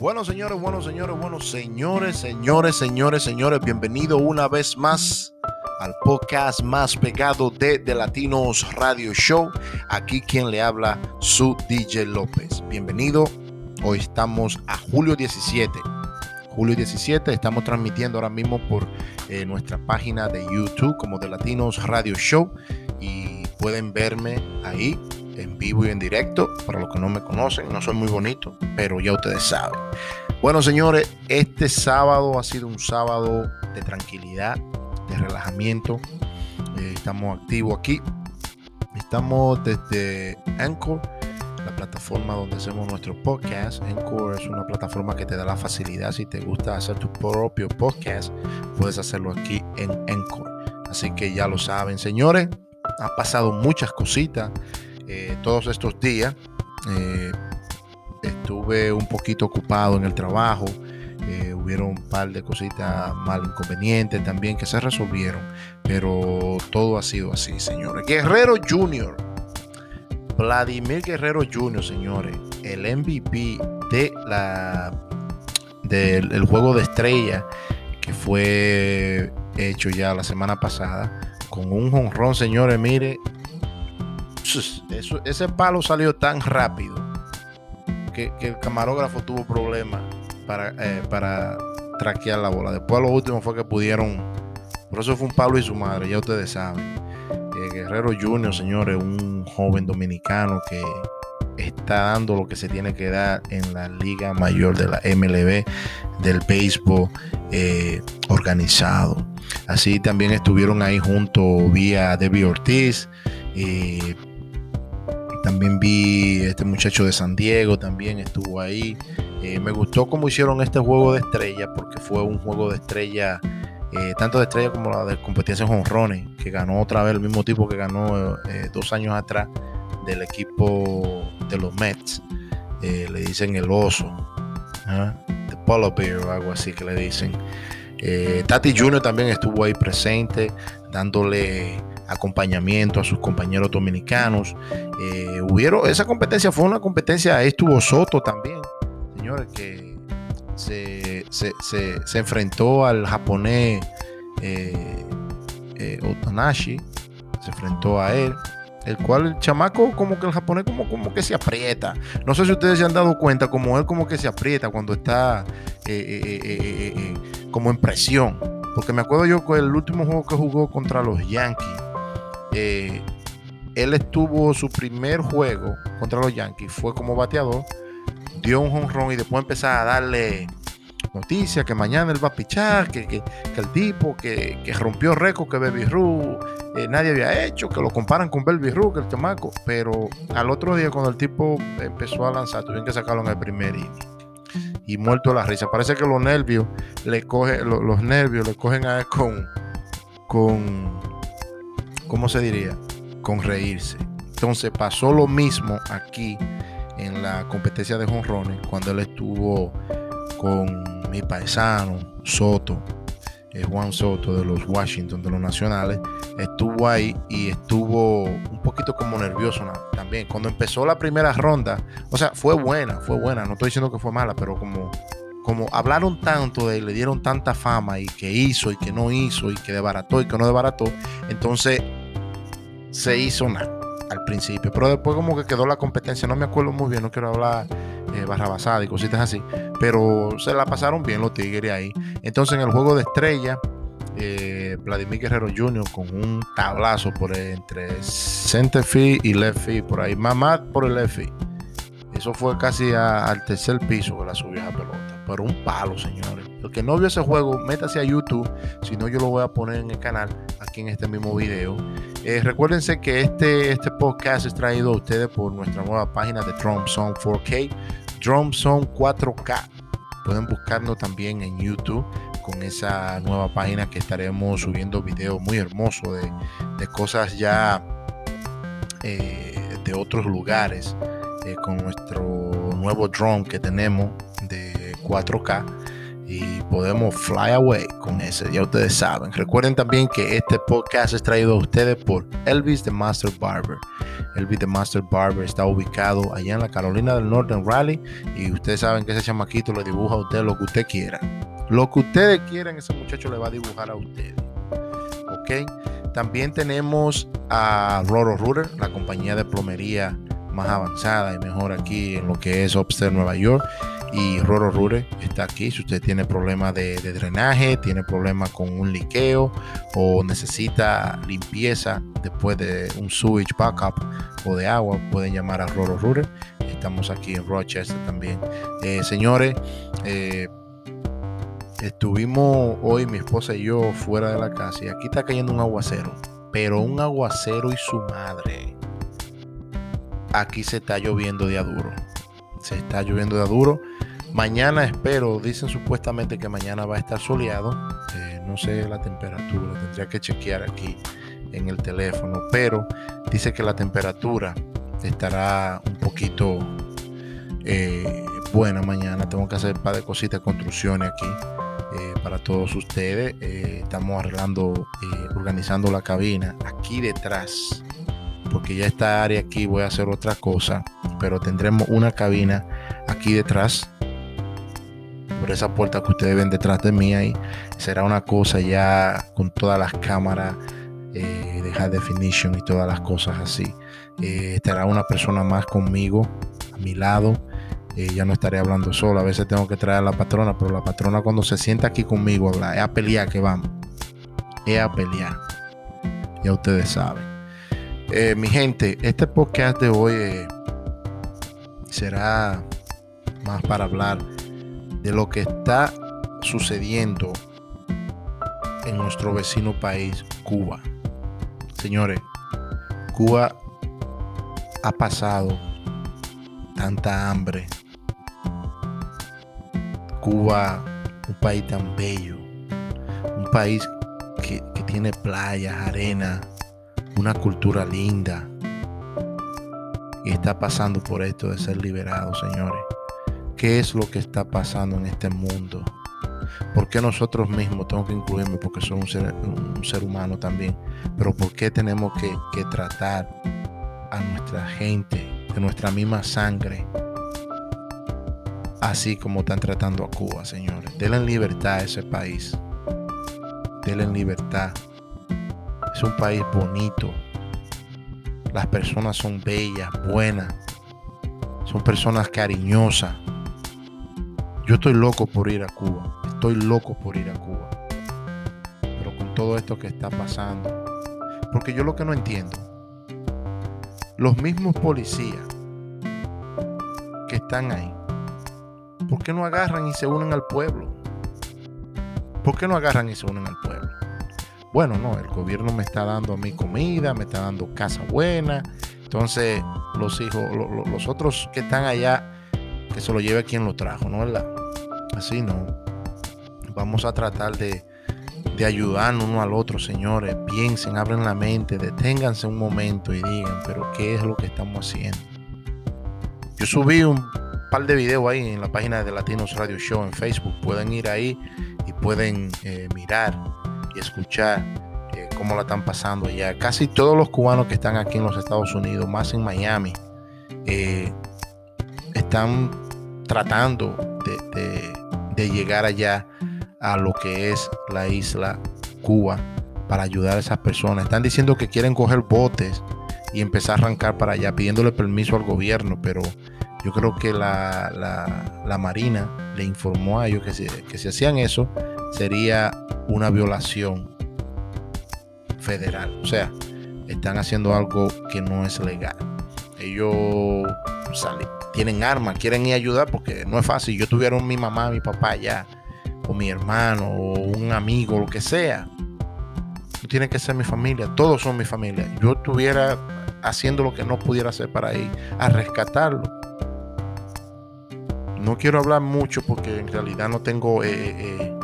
Bueno, señores, bueno, señores, bueno, señores, señores, señores, señores, bienvenido una vez más al podcast más pegado de The Latinos Radio Show. Aquí quien le habla, su DJ López. Bienvenido. Hoy estamos a julio 17. Julio 17 estamos transmitiendo ahora mismo por eh, nuestra página de YouTube como The Latinos Radio Show y pueden verme ahí en vivo y en directo. Para los que no me conocen, no soy muy bonito, pero ya ustedes saben. Bueno, señores, este sábado ha sido un sábado de tranquilidad, de relajamiento. Eh, estamos activos aquí. Estamos desde Anchor, la plataforma donde hacemos nuestro podcast. Anchor es una plataforma que te da la facilidad. Si te gusta hacer tu propio podcast, puedes hacerlo aquí en Anchor. Así que ya lo saben, señores. Ha pasado muchas cositas eh, todos estos días. Eh, estuve un poquito ocupado en el trabajo. Eh, hubieron un par de cositas mal inconvenientes también que se resolvieron. Pero todo ha sido así, señores. Guerrero Junior. Vladimir Guerrero Jr., señores. El MVP de la del juego de estrella que fue hecho ya la semana pasada con un jonrón, señores, mire, ese palo salió tan rápido que, el camarógrafo tuvo problemas para, eh, para traquear la bola. Después lo último fue que pudieron. Por eso fue un palo y su madre, ya ustedes saben. Eh, Guerrero Junior, señores, un joven dominicano que está dando lo que se tiene que dar en la liga mayor de la MLB del béisbol eh, organizado. Así también estuvieron ahí junto vía Debbie Ortiz. y también vi este muchacho de San Diego, también estuvo ahí. Eh, me gustó cómo hicieron este juego de estrella, porque fue un juego de estrella, eh, tanto de estrella como la de competencia en honrones, que ganó otra vez el mismo tipo que ganó eh, dos años atrás del equipo de los Mets. le dicen el oso, ¿ah? the polar bear o algo así que le dicen. Tati Junior también estuvo ahí presente, dándole acompañamiento a sus compañeros dominicanos. Eh, hubieron, esa competencia fue una competencia, estuvo Soto también, señores, que se, enfrentó al japonés eh, eh, Otanashi, se enfrentó a él el cual el chamaco como que el japonés como, como que se aprieta. No sé si ustedes se han dado cuenta, como él como que se aprieta cuando está como en presión. Porque me acuerdo yo que el último juego que jugó contra los Yankees, eh, él estuvo su primer juego contra los Yankees, fue como bateador, dio un honrón y después empezó a darle noticias que mañana él va a pichar, que, el tipo que, rompió récord que Baby Ruth eh, nadie había hecho, que lo comparan con Baby Ruth, que el chamaco, pero al otro día cuando el tipo empezó a lanzar, tuvieron que sacarlo en el primer inning y muerto la risa. Parece que los nervios le cogen, los, nervios le cogen a él con, con ¿cómo se diría? Con reírse. Entonces pasó lo mismo aquí en la competencia de jonrones cuando él estuvo con mi paisano Soto, eh, Juan Soto de los Washington, de los Nacionales, estuvo ahí y estuvo un poquito como nervioso también. Cuando empezó la primera ronda, o sea, fue buena, fue buena, no estoy diciendo que fue mala, pero como como hablaron tanto de él, le dieron tanta fama y que hizo y que no hizo y que desbarató y que no desbarató, entonces se hizo nada al principio, pero después como que quedó la competencia, no me acuerdo muy bien, no quiero hablar eh, barra basada y cositas así, pero se la pasaron bien los Tigres ahí. Entonces en el juego de estrella, eh, Vladimir Guerrero Jr. con un tablazo por entre center field y left por ahí, mamá por el left. Eso fue casi al tercer piso que la subió pelota, pero un palo, señores. El que no vio ese juego, métase a YouTube, si no yo lo voy a poner en el canal, aquí en este mismo video. Eh, recuérdense que este, este podcast es traído a ustedes por nuestra nueva página de Drum Song 4K, Drum Song 4K. Pueden buscarnos también en YouTube con esa nueva página que estaremos subiendo videos muy hermosos de, cosas ya eh, de otros lugares eh, con nuestro nuevo drone que tenemos de 4K y podemos fly away con ese, ya ustedes saben. Recuerden también que este podcast es traído a ustedes por Elvis the Master Barber. Elvis the Master Barber está ubicado allá en la Carolina del Norte en Raleigh y ustedes saben que ese chamaquito le dibuja a usted lo que usted quiera. Lo que ustedes quieran, ese muchacho le va a dibujar a ustedes. ¿Ok? También tenemos a Roro Ruder, la compañía de plomería más avanzada y mejor aquí en lo que es Upstairs Nueva York y Roro Rure está aquí. Si usted tiene problemas de, drenaje, tiene problemas con un liqueo o necesita limpieza después de un sewage backup o de agua, pueden llamar a Roro Rure. Estamos aquí en Rochester también. Eh, señores, eh, estuvimos hoy mi esposa y yo fuera de la casa y aquí está cayendo un aguacero, pero un aguacero y su madre. Aquí se está lloviendo de aduro se está lloviendo de duro. Mañana espero, dicen supuestamente que mañana va a estar soleado. Eh, no sé la temperatura, tendría que chequear aquí en el teléfono, pero dice que la temperatura estará un poquito eh, buena mañana. Tengo que hacer un par de cositas de construcciones aquí eh, para todos ustedes. estamos arreglando, organizando la cabina aquí detrás porque ya esta área aquí voy a hacer otra cosa, pero tendremos una cabina aquí detrás, por esa puerta que ustedes ven detrás de mí ahí, será una cosa ya con todas las cámaras eh, de high definition y todas las cosas así. Eh, estará una persona más conmigo, a mi lado. Eh, ya no estaré hablando solo. A veces tengo que traer a la patrona, pero la patrona cuando se sienta aquí conmigo habla, es a pelear que vamos. Es a pelear. Ya ustedes saben. Mi gente, este podcast de hoy será más para hablar de lo que está sucediendo en nuestro vecino país, Cuba. Señores, Cuba ha pasado tanta hambre. Cuba, un país tan bello, un país que, tiene playas, arena, una cultura linda. Y está pasando por esto de ser liberado, señores. ¿Qué es lo que está pasando en este mundo? ¿Por qué nosotros mismos, tengo que incluirme porque soy un ser, humano también, pero por qué tenemos que, que tratar a nuestra gente de nuestra misma sangre así como están tratando a Cuba, señores? Denle en libertad a ese país. Denle en libertad es un país bonito. Las personas son bellas, buenas. Son personas cariñosas. Yo estoy loco por ir a Cuba. Estoy loco por ir a Cuba. Pero con todo esto que está pasando. Porque yo lo que no entiendo. Los mismos policías que están ahí. ¿Por qué no agarran y se unen al pueblo? ¿Por qué no agarran y se unen al pueblo? Bueno, no, el gobierno me está dando a mí comida, me está dando casa buena. Entonces, los hijos, los otros que están allá, que se lo lleve quien lo trajo, ¿no? ¿Verdad? Así no. Vamos a tratar de, de ayudarnos uno al otro, señores. Piensen, abren la mente, deténganse un momento y digan, pero ¿qué es lo que estamos haciendo? Yo subí un par de videos ahí en la página de Latinos Radio Show en Facebook. Pueden ir ahí y pueden eh, mirar y escuchar eh, cómo la están pasando allá. Casi todos los cubanos que están aquí en los Estados Unidos, más en Miami, eh, están tratando de, llegar allá a lo que es la isla Cuba para ayudar a esas personas. Están diciendo que quieren coger botes y empezar a arrancar para allá, pidiéndole permiso al gobierno, pero yo creo que la, la, Marina le informó a ellos que que si hacían eso sería una violación federal. O sea, están haciendo algo que no es legal. Ellos tienen armas, quieren ir a ayudar porque no es fácil. Yo tuviera mi mamá, mi papá allá, o mi hermano, o un amigo, lo que sea. No tiene que ser mi familia, todos son mi familia. Yo estuviera haciendo lo que no pudiera hacer para ir a rescatarlo. No quiero hablar mucho porque en realidad no tengo eh, eh, eh,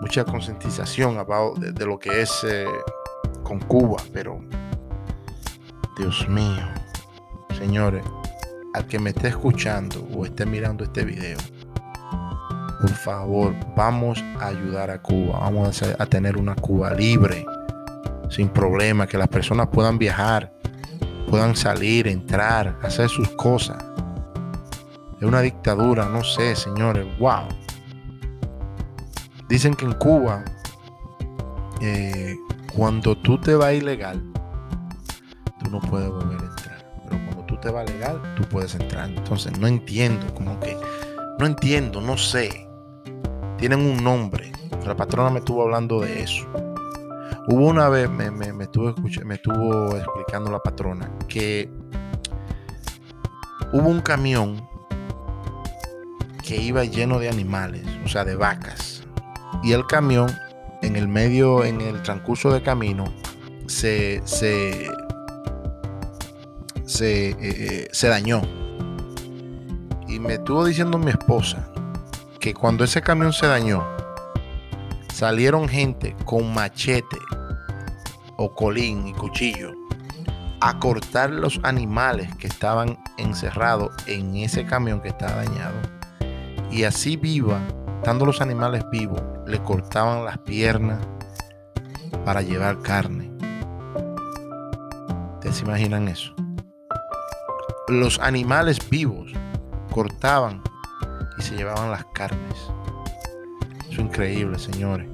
mucha concientización de, lo que es eh, con Cuba, pero Dios mío, señores, al que me esté escuchando o esté mirando este video, por favor, vamos a ayudar a Cuba. Vamos a, tener una Cuba libre, sin problema, que las personas puedan viajar, puedan salir, entrar, hacer sus cosas. Es una dictadura, no sé, señores, wow. Dicen que en Cuba, eh, cuando tú te vas ilegal, tú no puedes volver a entrar. Pero cuando tú te vas legal, tú puedes entrar. Entonces, no entiendo, como que, no entiendo, no sé. Tienen un nombre. La patrona me estuvo hablando de eso. Hubo una vez, me, me, me, estuvo, me estuvo explicando la patrona que hubo un camión que iba lleno de animales, o sea, de vacas. Y el camión, en el medio, en el transcurso de camino, se, se, se, eh, se dañó. Y me estuvo diciendo mi esposa que cuando ese camión se dañó, salieron gente con machete o colín y cuchillo a cortar los animales que estaban encerrados en ese camión que estaba dañado. Y así viva, estando los animales vivos, le cortaban las piernas para llevar carne. ¿Ustedes se imaginan eso? Los animales vivos cortaban y se llevaban las carnes. Eso es increíble, señores.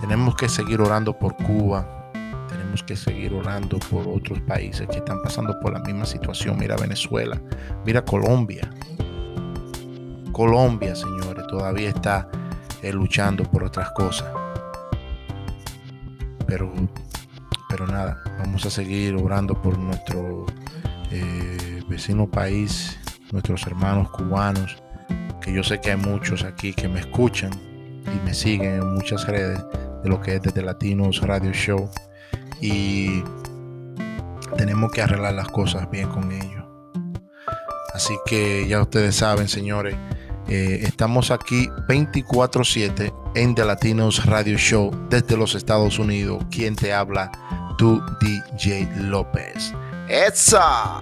Tenemos que seguir orando por Cuba. Tenemos que seguir orando por otros países que están pasando por la misma situación. Mira Venezuela, mira Colombia. Colombia, señores, todavía está eh, luchando por otras cosas. Pero, pero nada, vamos a seguir orando por nuestro eh, vecino país nuestros hermanos cubanos, que yo sé que hay muchos aquí que me escuchan y me siguen en muchas redes de lo que es desde Latinos Radio Show. Y tenemos que arreglar las cosas bien con ellos. Así que ya ustedes saben, señores, eh, estamos aquí 24/7 en The Latinos Radio Show desde los Estados Unidos. Quien te habla, tu DJ López. ¡Esa!